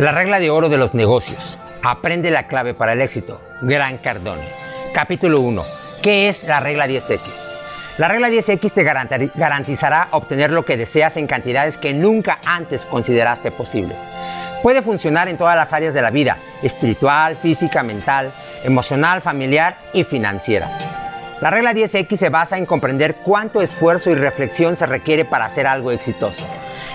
La regla de oro de los negocios. Aprende la clave para el éxito. Gran Cardone. Capítulo 1. ¿Qué es la regla 10X? La regla 10X te garantizará obtener lo que deseas en cantidades que nunca antes consideraste posibles. Puede funcionar en todas las áreas de la vida, espiritual, física, mental, emocional, familiar y financiera. La regla 10X se basa en comprender cuánto esfuerzo y reflexión se requiere para hacer algo exitoso.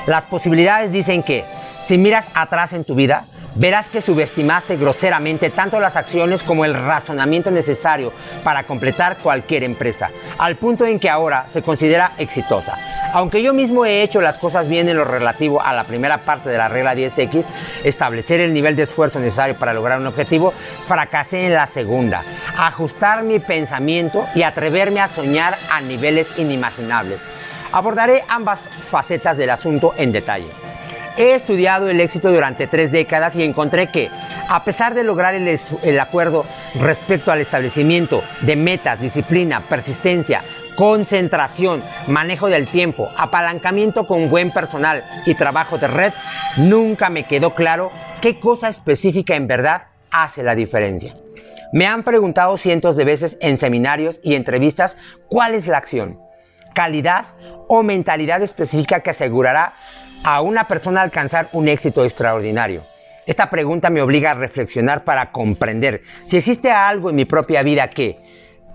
Las posibilidades dicen que si miras atrás en tu vida, verás que subestimaste groseramente tanto las acciones como el razonamiento necesario para completar cualquier empresa, al punto en que ahora se considera exitosa. Aunque yo mismo he hecho las cosas bien en lo relativo a la primera parte de la regla 10X, establecer el nivel de esfuerzo necesario para lograr un objetivo, fracasé en la segunda, ajustar mi pensamiento y atreverme a soñar a niveles inimaginables. Abordaré ambas facetas del asunto en detalle. He estudiado el éxito durante tres décadas y encontré que, a pesar de lograr el, acuerdo respecto al establecimiento de metas, disciplina, persistencia, concentración, manejo del tiempo, apalancamiento con buen personal y trabajo de red, nunca me quedó claro qué cosa específica en verdad hace la diferencia. Me han preguntado cientos de veces en seminarios y entrevistas cuál es la acción, calidad o mentalidad específica que asegurará a una persona alcanzar un éxito extraordinario? Esta pregunta me obliga a reflexionar para comprender si existe algo en mi propia vida que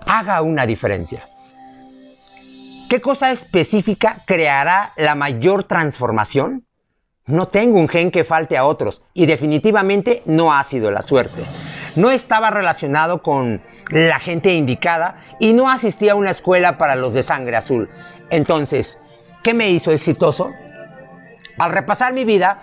haga una diferencia. ¿Qué cosa específica creará la mayor transformación? No tengo un gen que falte a otros y definitivamente no ha sido la suerte. No estaba relacionado con la gente indicada y no asistía a una escuela para los de sangre azul. Entonces, ¿qué me hizo exitoso? Al repasar mi vida,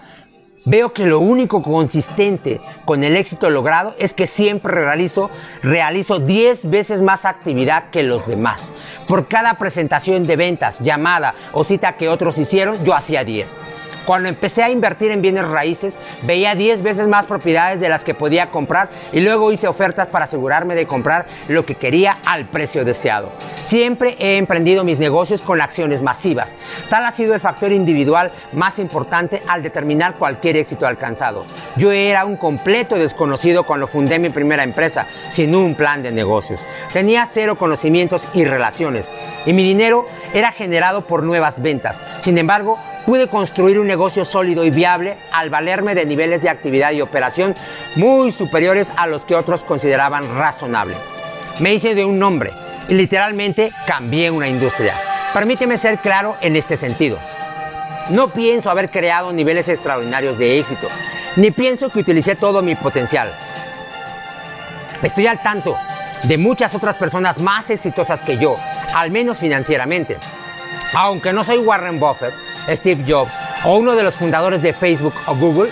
veo que lo único consistente con el éxito logrado es que siempre realizo, realizo 10 veces más actividad que los demás. Por cada presentación de ventas, llamada o cita que otros hicieron, yo hacía 10. Cuando empecé a invertir en bienes raíces, veía 10 veces más propiedades de las que podía comprar y luego hice ofertas para asegurarme de comprar lo que quería al precio deseado. Siempre he emprendido mis negocios con acciones masivas. Tal ha sido el factor individual más importante al determinar cualquier éxito alcanzado. Yo era un completo desconocido cuando fundé mi primera empresa, sin un plan de negocios. Tenía cero conocimientos y relaciones y mi dinero era generado por nuevas ventas. Sin embargo, pude construir un negocio sólido y viable al valerme de niveles de actividad y operación muy superiores a los que otros consideraban razonable. Me hice de un nombre y literalmente cambié una industria. Permíteme ser claro en este sentido. No pienso haber creado niveles extraordinarios de éxito, ni pienso que utilicé todo mi potencial. Estoy al tanto de muchas otras personas más exitosas que yo, al menos financieramente. Aunque no soy Warren Buffett, Steve Jobs o uno de los fundadores de Facebook o Google,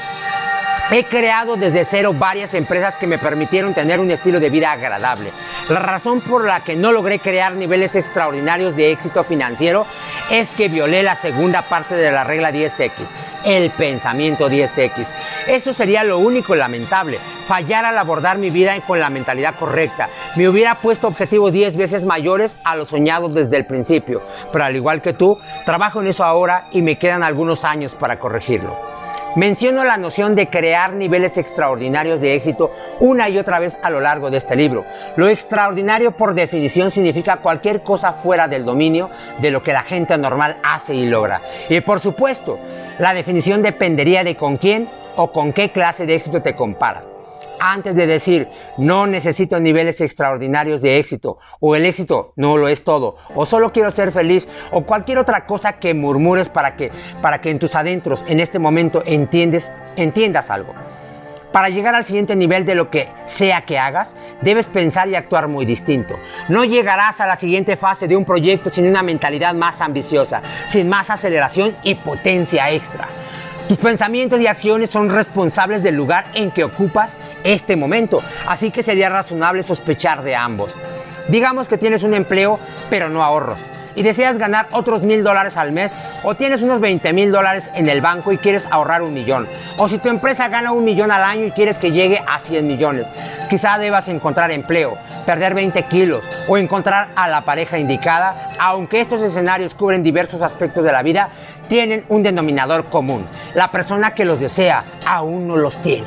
He creado desde cero varias empresas que me permitieron tener un estilo de vida agradable. La razón por la que no logré crear niveles extraordinarios de éxito financiero es que violé la segunda parte de la regla 10X, el pensamiento 10X. Eso sería lo único lamentable, fallar al abordar mi vida con la mentalidad correcta. Me hubiera puesto objetivos 10 veces mayores a los soñados desde el principio, pero al igual que tú, trabajo en eso ahora y me quedan algunos años para corregirlo. Menciono la noción de crear niveles extraordinarios de éxito una y otra vez a lo largo de este libro. Lo extraordinario por definición significa cualquier cosa fuera del dominio de lo que la gente normal hace y logra. Y por supuesto, la definición dependería de con quién o con qué clase de éxito te comparas antes de decir no necesito niveles extraordinarios de éxito o el éxito no lo es todo o solo quiero ser feliz o cualquier otra cosa que murmures para que para que en tus adentros en este momento entiendes entiendas algo. Para llegar al siguiente nivel de lo que sea que hagas, debes pensar y actuar muy distinto. No llegarás a la siguiente fase de un proyecto sin una mentalidad más ambiciosa, sin más aceleración y potencia extra. Tus pensamientos y acciones son responsables del lugar en que ocupas este momento, así que sería razonable sospechar de ambos. Digamos que tienes un empleo, pero no ahorros, y deseas ganar otros mil dólares al mes, o tienes unos 20 mil dólares en el banco y quieres ahorrar un millón, o si tu empresa gana un millón al año y quieres que llegue a 100 millones, quizá debas encontrar empleo, perder 20 kilos o encontrar a la pareja indicada, aunque estos escenarios cubren diversos aspectos de la vida, tienen un denominador común. La persona que los desea aún no los tiene.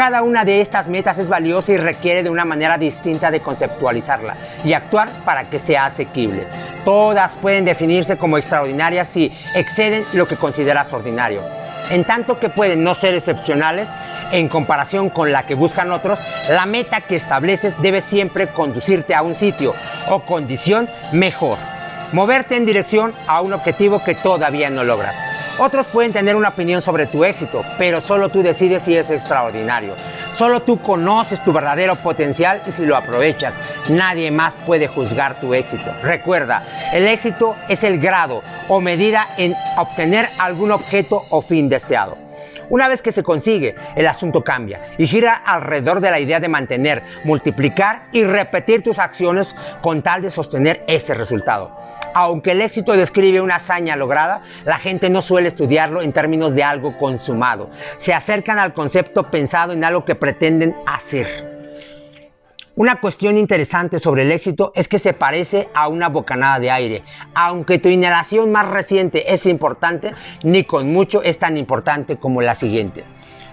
Cada una de estas metas es valiosa y requiere de una manera distinta de conceptualizarla y actuar para que sea asequible. Todas pueden definirse como extraordinarias si exceden lo que consideras ordinario. En tanto que pueden no ser excepcionales en comparación con la que buscan otros, la meta que estableces debe siempre conducirte a un sitio o condición mejor. Moverte en dirección a un objetivo que todavía no logras. Otros pueden tener una opinión sobre tu éxito, pero solo tú decides si es extraordinario. Solo tú conoces tu verdadero potencial y si lo aprovechas. Nadie más puede juzgar tu éxito. Recuerda, el éxito es el grado o medida en obtener algún objeto o fin deseado. Una vez que se consigue, el asunto cambia y gira alrededor de la idea de mantener, multiplicar y repetir tus acciones con tal de sostener ese resultado. Aunque el éxito describe una hazaña lograda, la gente no suele estudiarlo en términos de algo consumado. Se acercan al concepto pensado en algo que pretenden hacer. Una cuestión interesante sobre el éxito es que se parece a una bocanada de aire. Aunque tu inhalación más reciente es importante, ni con mucho es tan importante como la siguiente.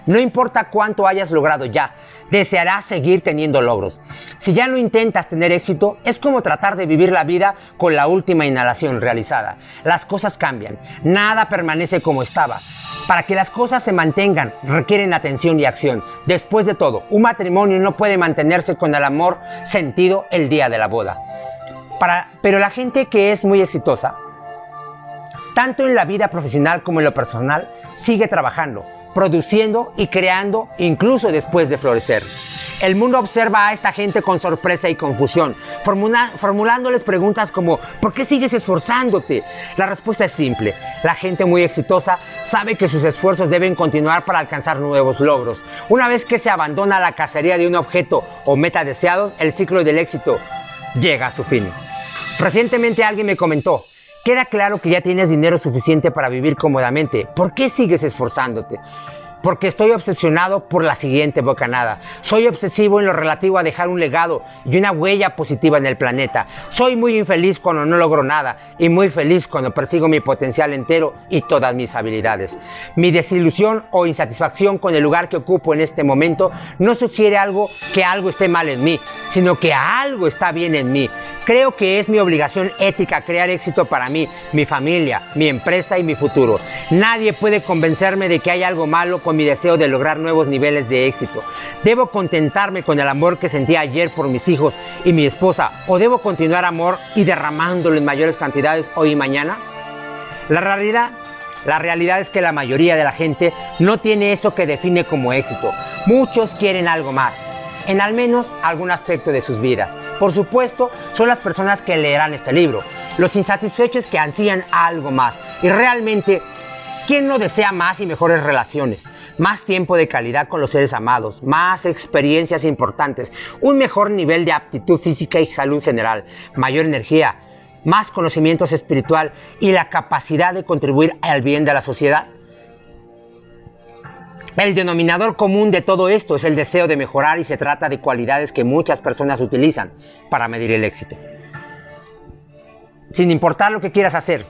No importa cuánto hayas logrado ya, desearás seguir teniendo logros. Si ya no intentas tener éxito, es como tratar de vivir la vida con la última inhalación realizada. Las cosas cambian, nada permanece como estaba. Para que las cosas se mantengan, requieren atención y acción. Después de todo, un matrimonio no puede mantenerse con el amor sentido el día de la boda. Para, pero la gente que es muy exitosa, tanto en la vida profesional como en lo personal, sigue trabajando produciendo y creando incluso después de florecer. El mundo observa a esta gente con sorpresa y confusión, formulándoles preguntas como ¿por qué sigues esforzándote? La respuesta es simple. La gente muy exitosa sabe que sus esfuerzos deben continuar para alcanzar nuevos logros. Una vez que se abandona la cacería de un objeto o meta deseados, el ciclo del éxito llega a su fin. Recientemente alguien me comentó, Queda claro que ya tienes dinero suficiente para vivir cómodamente. ¿Por qué sigues esforzándote? Porque estoy obsesionado por la siguiente bocanada. Soy obsesivo en lo relativo a dejar un legado y una huella positiva en el planeta. Soy muy infeliz cuando no logro nada y muy feliz cuando persigo mi potencial entero y todas mis habilidades. Mi desilusión o insatisfacción con el lugar que ocupo en este momento no sugiere algo que algo esté mal en mí, sino que algo está bien en mí. Creo que es mi obligación ética crear éxito para mí, mi familia, mi empresa y mi futuro. Nadie puede convencerme de que hay algo malo con mi deseo de lograr nuevos niveles de éxito. ¿Debo contentarme con el amor que sentí ayer por mis hijos y mi esposa o debo continuar amor y derramándolo en mayores cantidades hoy y mañana? La realidad la realidad es que la mayoría de la gente no tiene eso que define como éxito. Muchos quieren algo más, en al menos algún aspecto de sus vidas. Por supuesto, son las personas que leerán este libro, los insatisfechos que ansían algo más. Y realmente, ¿quién no desea más y mejores relaciones? Más tiempo de calidad con los seres amados, más experiencias importantes, un mejor nivel de aptitud física y salud general, mayor energía, más conocimientos espiritual y la capacidad de contribuir al bien de la sociedad. El denominador común de todo esto es el deseo de mejorar y se trata de cualidades que muchas personas utilizan para medir el éxito. Sin importar lo que quieras hacer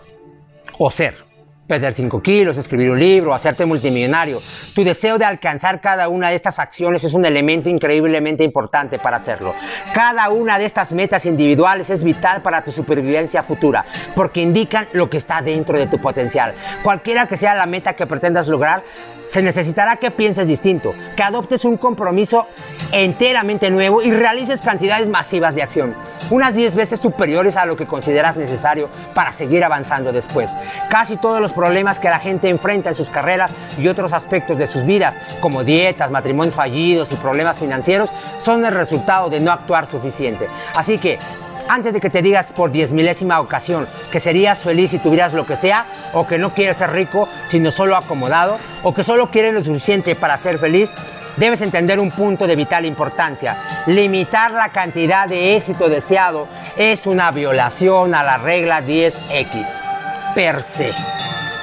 o ser perder 5 kilos, escribir un libro, hacerte multimillonario. Tu deseo de alcanzar cada una de estas acciones es un elemento increíblemente importante para hacerlo. Cada una de estas metas individuales es vital para tu supervivencia futura, porque indican lo que está dentro de tu potencial. Cualquiera que sea la meta que pretendas lograr, se necesitará que pienses distinto, que adoptes un compromiso enteramente nuevo y realices cantidades masivas de acción, unas 10 veces superiores a lo que consideras necesario para seguir avanzando después. Casi todos los problemas que la gente enfrenta en sus carreras y otros aspectos de sus vidas, como dietas, matrimonios fallidos y problemas financieros, son el resultado de no actuar suficiente. Así que, antes de que te digas por diez milésima ocasión que serías feliz si tuvieras lo que sea, o que no quieres ser rico, sino solo acomodado, o que solo quieres lo suficiente para ser feliz, debes entender un punto de vital importancia. Limitar la cantidad de éxito deseado es una violación a la regla 10X per se.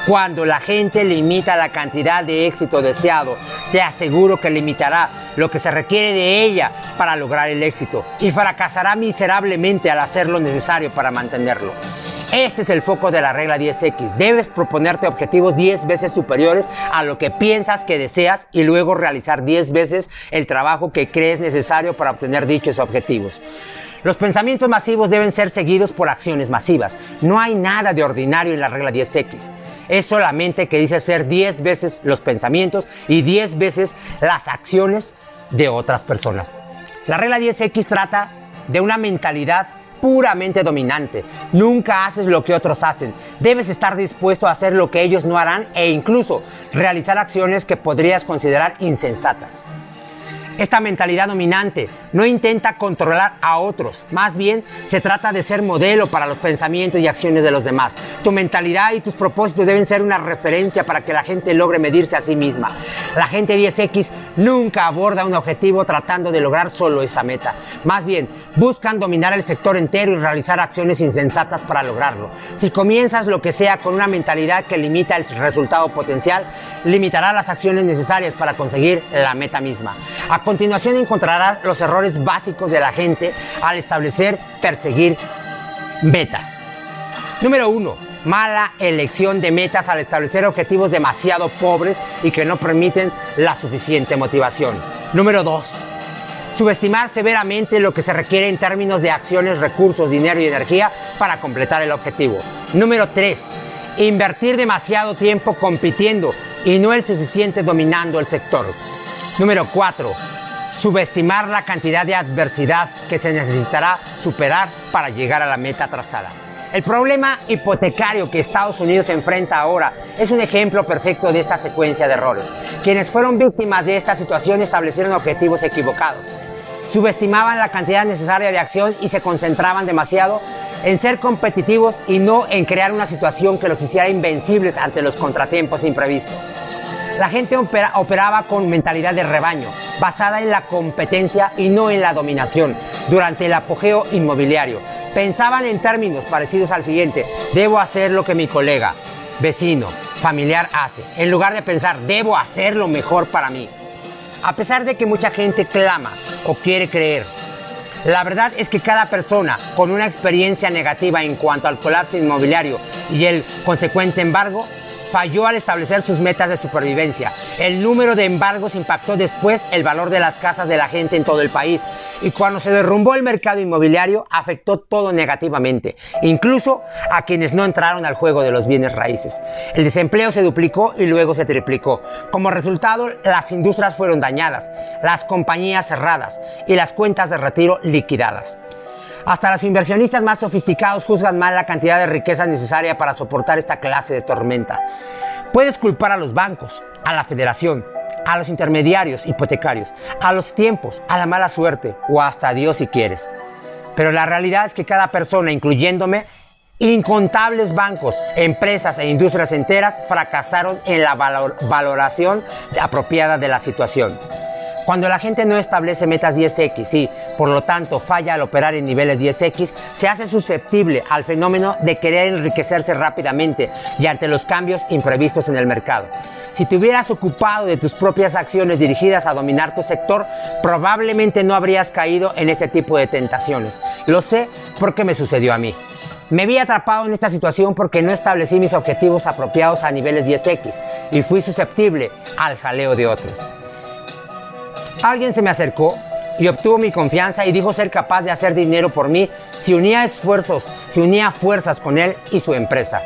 Cuando la gente limita la cantidad de éxito deseado, te aseguro que limitará lo que se requiere de ella para lograr el éxito y fracasará miserablemente al hacer lo necesario para mantenerlo. Este es el foco de la regla 10X. Debes proponerte objetivos 10 veces superiores a lo que piensas que deseas y luego realizar 10 veces el trabajo que crees necesario para obtener dichos objetivos. Los pensamientos masivos deben ser seguidos por acciones masivas. No hay nada de ordinario en la regla 10X. Es solamente que dice ser 10 veces los pensamientos y 10 veces las acciones de otras personas. La regla 10X trata de una mentalidad puramente dominante. Nunca haces lo que otros hacen. Debes estar dispuesto a hacer lo que ellos no harán e incluso realizar acciones que podrías considerar insensatas. Esta mentalidad dominante no intenta controlar a otros, más bien se trata de ser modelo para los pensamientos y acciones de los demás. Tu mentalidad y tus propósitos deben ser una referencia para que la gente logre medirse a sí misma. La gente 10X nunca aborda un objetivo tratando de lograr solo esa meta. Más bien, buscan dominar el sector entero y realizar acciones insensatas para lograrlo. Si comienzas lo que sea con una mentalidad que limita el resultado potencial, limitará las acciones necesarias para conseguir la meta misma. A continuación encontrarás los errores básicos de la gente al establecer, perseguir metas. Número 1. Mala elección de metas al establecer objetivos demasiado pobres y que no permiten la suficiente motivación. Número 2. Subestimar severamente lo que se requiere en términos de acciones, recursos, dinero y energía para completar el objetivo. Número 3. Invertir demasiado tiempo compitiendo y no el suficiente dominando el sector. Número 4. Subestimar la cantidad de adversidad que se necesitará superar para llegar a la meta trazada. El problema hipotecario que Estados Unidos enfrenta ahora es un ejemplo perfecto de esta secuencia de errores. Quienes fueron víctimas de esta situación establecieron objetivos equivocados. Subestimaban la cantidad necesaria de acción y se concentraban demasiado en ser competitivos y no en crear una situación que los hiciera invencibles ante los contratiempos imprevistos. La gente operaba con mentalidad de rebaño, basada en la competencia y no en la dominación. Durante el apogeo inmobiliario, pensaban en términos parecidos al siguiente, debo hacer lo que mi colega, vecino, familiar hace, en lugar de pensar, debo hacer lo mejor para mí. A pesar de que mucha gente clama o quiere creer la verdad es que cada persona con una experiencia negativa en cuanto al colapso inmobiliario y el consecuente embargo falló al establecer sus metas de supervivencia. El número de embargos impactó después el valor de las casas de la gente en todo el país y cuando se derrumbó el mercado inmobiliario afectó todo negativamente, incluso a quienes no entraron al juego de los bienes raíces. El desempleo se duplicó y luego se triplicó. Como resultado, las industrias fueron dañadas, las compañías cerradas y las cuentas de retiro liquidadas. Hasta los inversionistas más sofisticados juzgan mal la cantidad de riqueza necesaria para soportar esta clase de tormenta. Puedes culpar a los bancos, a la federación, a los intermediarios hipotecarios, a los tiempos, a la mala suerte o hasta a Dios si quieres. Pero la realidad es que cada persona, incluyéndome, incontables bancos, empresas e industrias enteras fracasaron en la valoración apropiada de la situación. Cuando la gente no establece metas 10X y, por lo tanto, falla al operar en niveles 10X, se hace susceptible al fenómeno de querer enriquecerse rápidamente y ante los cambios imprevistos en el mercado. Si te hubieras ocupado de tus propias acciones dirigidas a dominar tu sector, probablemente no habrías caído en este tipo de tentaciones. Lo sé porque me sucedió a mí. Me vi atrapado en esta situación porque no establecí mis objetivos apropiados a niveles 10X y fui susceptible al jaleo de otros. Alguien se me acercó y obtuvo mi confianza y dijo ser capaz de hacer dinero por mí si unía esfuerzos, si unía fuerzas con él y su empresa.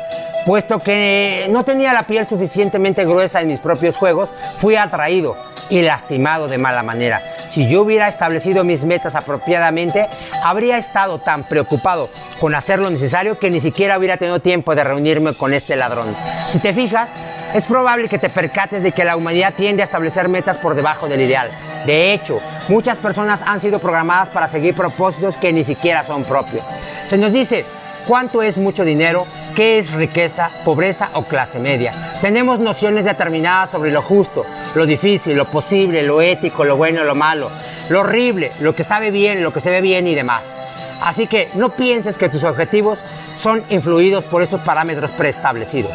Puesto que no tenía la piel suficientemente gruesa en mis propios juegos, fui atraído y lastimado de mala manera. Si yo hubiera establecido mis metas apropiadamente, habría estado tan preocupado con hacer lo necesario que ni siquiera hubiera tenido tiempo de reunirme con este ladrón. Si te fijas, es probable que te percates de que la humanidad tiende a establecer metas por debajo del ideal. De hecho, muchas personas han sido programadas para seguir propósitos que ni siquiera son propios. Se nos dice, ¿cuánto es mucho dinero? ¿Qué es riqueza, pobreza o clase media? Tenemos nociones determinadas sobre lo justo, lo difícil, lo posible, lo ético, lo bueno, lo malo, lo horrible, lo que sabe bien, lo que se ve bien y demás. Así que no pienses que tus objetivos son influidos por estos parámetros preestablecidos.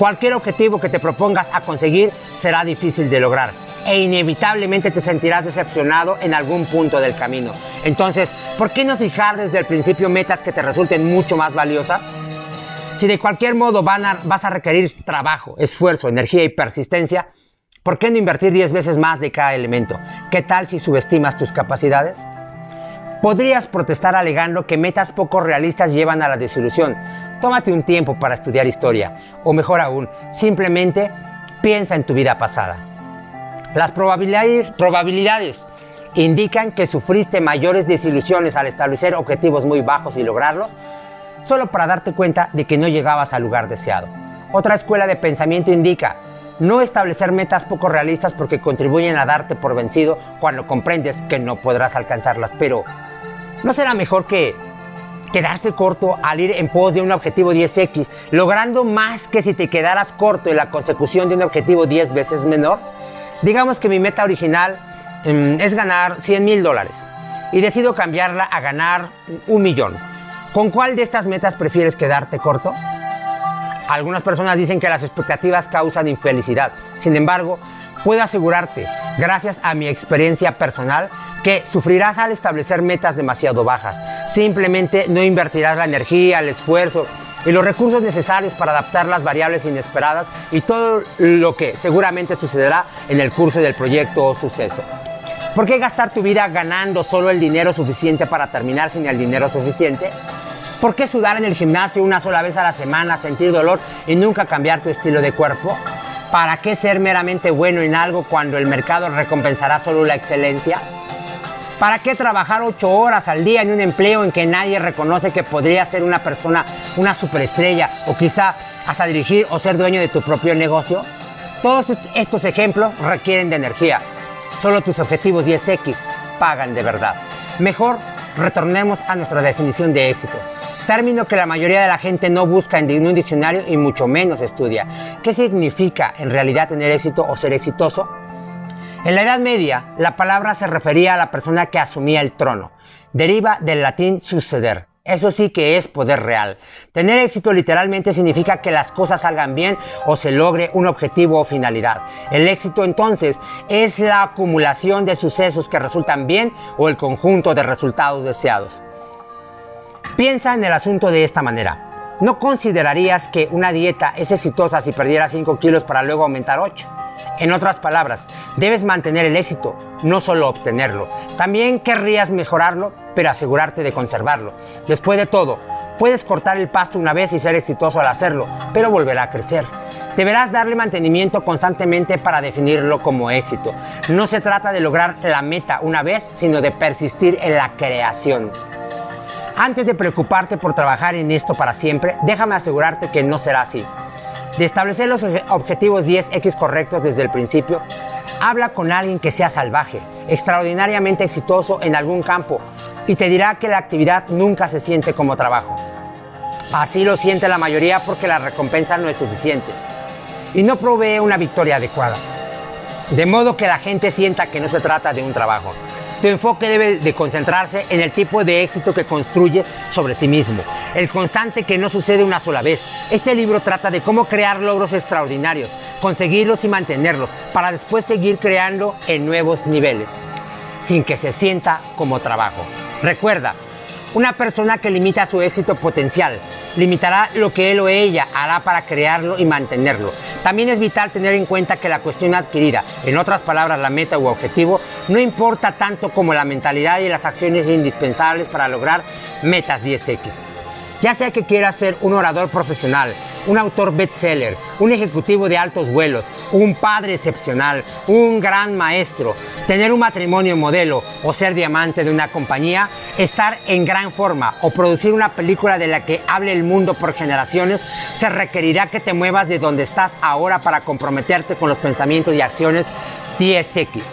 Cualquier objetivo que te propongas a conseguir será difícil de lograr e inevitablemente te sentirás decepcionado en algún punto del camino. Entonces, ¿por qué no fijar desde el principio metas que te resulten mucho más valiosas? Si de cualquier modo vas a requerir trabajo, esfuerzo, energía y persistencia, ¿por qué no invertir 10 veces más de cada elemento? ¿Qué tal si subestimas tus capacidades? Podrías protestar alegando que metas poco realistas llevan a la desilusión. Tómate un tiempo para estudiar historia, o mejor aún, simplemente piensa en tu vida pasada. Las probabilidades, indican que sufriste mayores desilusiones al establecer objetivos muy bajos y lograrlos, solo para darte cuenta de que no llegabas al lugar deseado. Otra escuela de pensamiento indica no establecer metas poco realistas porque contribuyen a darte por vencido cuando comprendes que no podrás alcanzarlas, pero ¿no será mejor que quedarse corto al ir en pos de un objetivo 10x, logrando más que si te quedaras corto en la consecución de un objetivo 10 veces menor? Digamos que mi meta original em, es ganar 100 mil dólares y decido cambiarla a ganar un millón. ¿Con cuál de estas metas prefieres quedarte corto? Algunas personas dicen que las expectativas causan infelicidad. Sin embargo, puedo asegurarte, gracias a mi experiencia personal, que sufrirás al establecer metas demasiado bajas. Simplemente no invertirás la energía, el esfuerzo y los recursos necesarios para adaptar las variables inesperadas y todo lo que seguramente sucederá en el curso del proyecto o suceso. ¿Por qué gastar tu vida ganando solo el dinero suficiente para terminar sin el dinero suficiente? ¿Por qué sudar en el gimnasio una sola vez a la semana, sentir dolor y nunca cambiar tu estilo de cuerpo? ¿Para qué ser meramente bueno en algo cuando el mercado recompensará solo la excelencia? ¿Para qué trabajar ocho horas al día en un empleo en que nadie reconoce que podría ser una persona, una superestrella o quizá hasta dirigir o ser dueño de tu propio negocio? Todos estos ejemplos requieren de energía. Solo tus objetivos 10X pagan de verdad. Mejor retornemos a nuestra definición de éxito. Término que la mayoría de la gente no busca en un diccionario y mucho menos estudia. ¿Qué significa en realidad tener éxito o ser exitoso? En la Edad Media, la palabra se refería a la persona que asumía el trono. Deriva del latín suceder. Eso sí que es poder real. Tener éxito literalmente significa que las cosas salgan bien o se logre un objetivo o finalidad. El éxito entonces es la acumulación de sucesos que resultan bien o el conjunto de resultados deseados. Piensa en el asunto de esta manera. ¿No considerarías que una dieta es exitosa si perdieras 5 kilos para luego aumentar 8? En otras palabras, debes mantener el éxito, no solo obtenerlo. También querrías mejorarlo, pero asegurarte de conservarlo. Después de todo, puedes cortar el pasto una vez y ser exitoso al hacerlo, pero volverá a crecer. Deberás darle mantenimiento constantemente para definirlo como éxito. No se trata de lograr la meta una vez, sino de persistir en la creación. Antes de preocuparte por trabajar en esto para siempre, déjame asegurarte que no será así de establecer los objetivos 10X correctos desde el principio, habla con alguien que sea salvaje, extraordinariamente exitoso en algún campo y te dirá que la actividad nunca se siente como trabajo. Así lo siente la mayoría porque la recompensa no es suficiente y no provee una victoria adecuada. De modo que la gente sienta que no se trata de un trabajo, tu enfoque debe de concentrarse en el tipo de éxito que construye sobre sí mismo, el constante que no sucede una sola vez. Este libro trata de cómo crear logros extraordinarios, conseguirlos y mantenerlos, para después seguir creando en nuevos niveles, sin que se sienta como trabajo. Recuerda, una persona que limita su éxito potencial limitará lo que él o ella hará para crearlo y mantenerlo. También es vital tener en cuenta que la cuestión adquirida, en otras palabras la meta u objetivo, no importa tanto como la mentalidad y las acciones indispensables para lograr metas 10X. Ya sea que quieras ser un orador profesional, un autor bestseller, un ejecutivo de altos vuelos, un padre excepcional, un gran maestro, tener un matrimonio modelo o ser diamante de una compañía, estar en gran forma o producir una película de la que hable el mundo por generaciones, se requerirá que te muevas de donde estás ahora para comprometerte con los pensamientos y acciones 10X.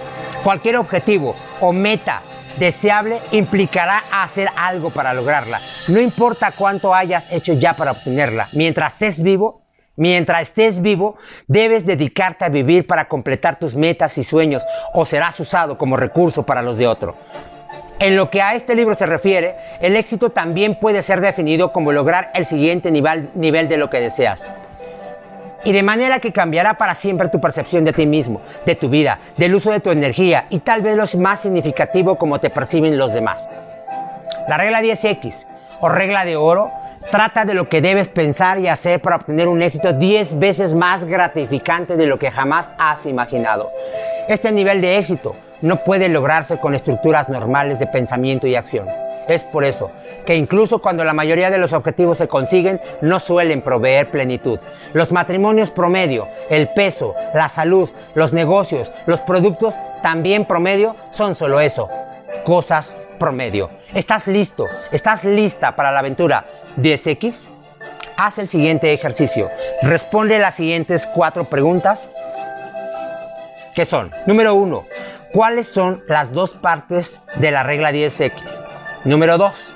Cualquier objetivo o meta deseable implicará hacer algo para lograrla. No importa cuánto hayas hecho ya para obtenerla. Mientras estés vivo, mientras estés vivo, debes dedicarte a vivir para completar tus metas y sueños o serás usado como recurso para los de otro. En lo que a este libro se refiere, el éxito también puede ser definido como lograr el siguiente nivel, de lo que deseas y de manera que cambiará para siempre tu percepción de ti mismo, de tu vida, del uso de tu energía y tal vez lo más significativo como te perciben los demás. La regla 10X o regla de oro Trata de lo que debes pensar y hacer para obtener un éxito 10 veces más gratificante de lo que jamás has imaginado. Este nivel de éxito no puede lograrse con estructuras normales de pensamiento y acción. Es por eso que incluso cuando la mayoría de los objetivos se consiguen, no suelen proveer plenitud. Los matrimonios promedio, el peso, la salud, los negocios, los productos también promedio son solo eso, cosas promedio. ¿Estás listo? ¿Estás lista para la aventura 10X? Haz el siguiente ejercicio. Responde las siguientes cuatro preguntas. ¿Qué son? Número uno, ¿cuáles son las dos partes de la regla 10X? Número 2.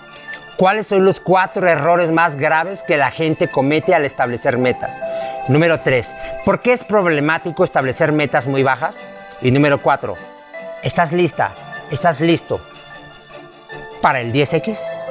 ¿Cuáles son los cuatro errores más graves que la gente comete al establecer metas? Número 3. ¿Por qué es problemático establecer metas muy bajas? Y número 4. ¿Estás lista? ¿Estás listo para el 10X?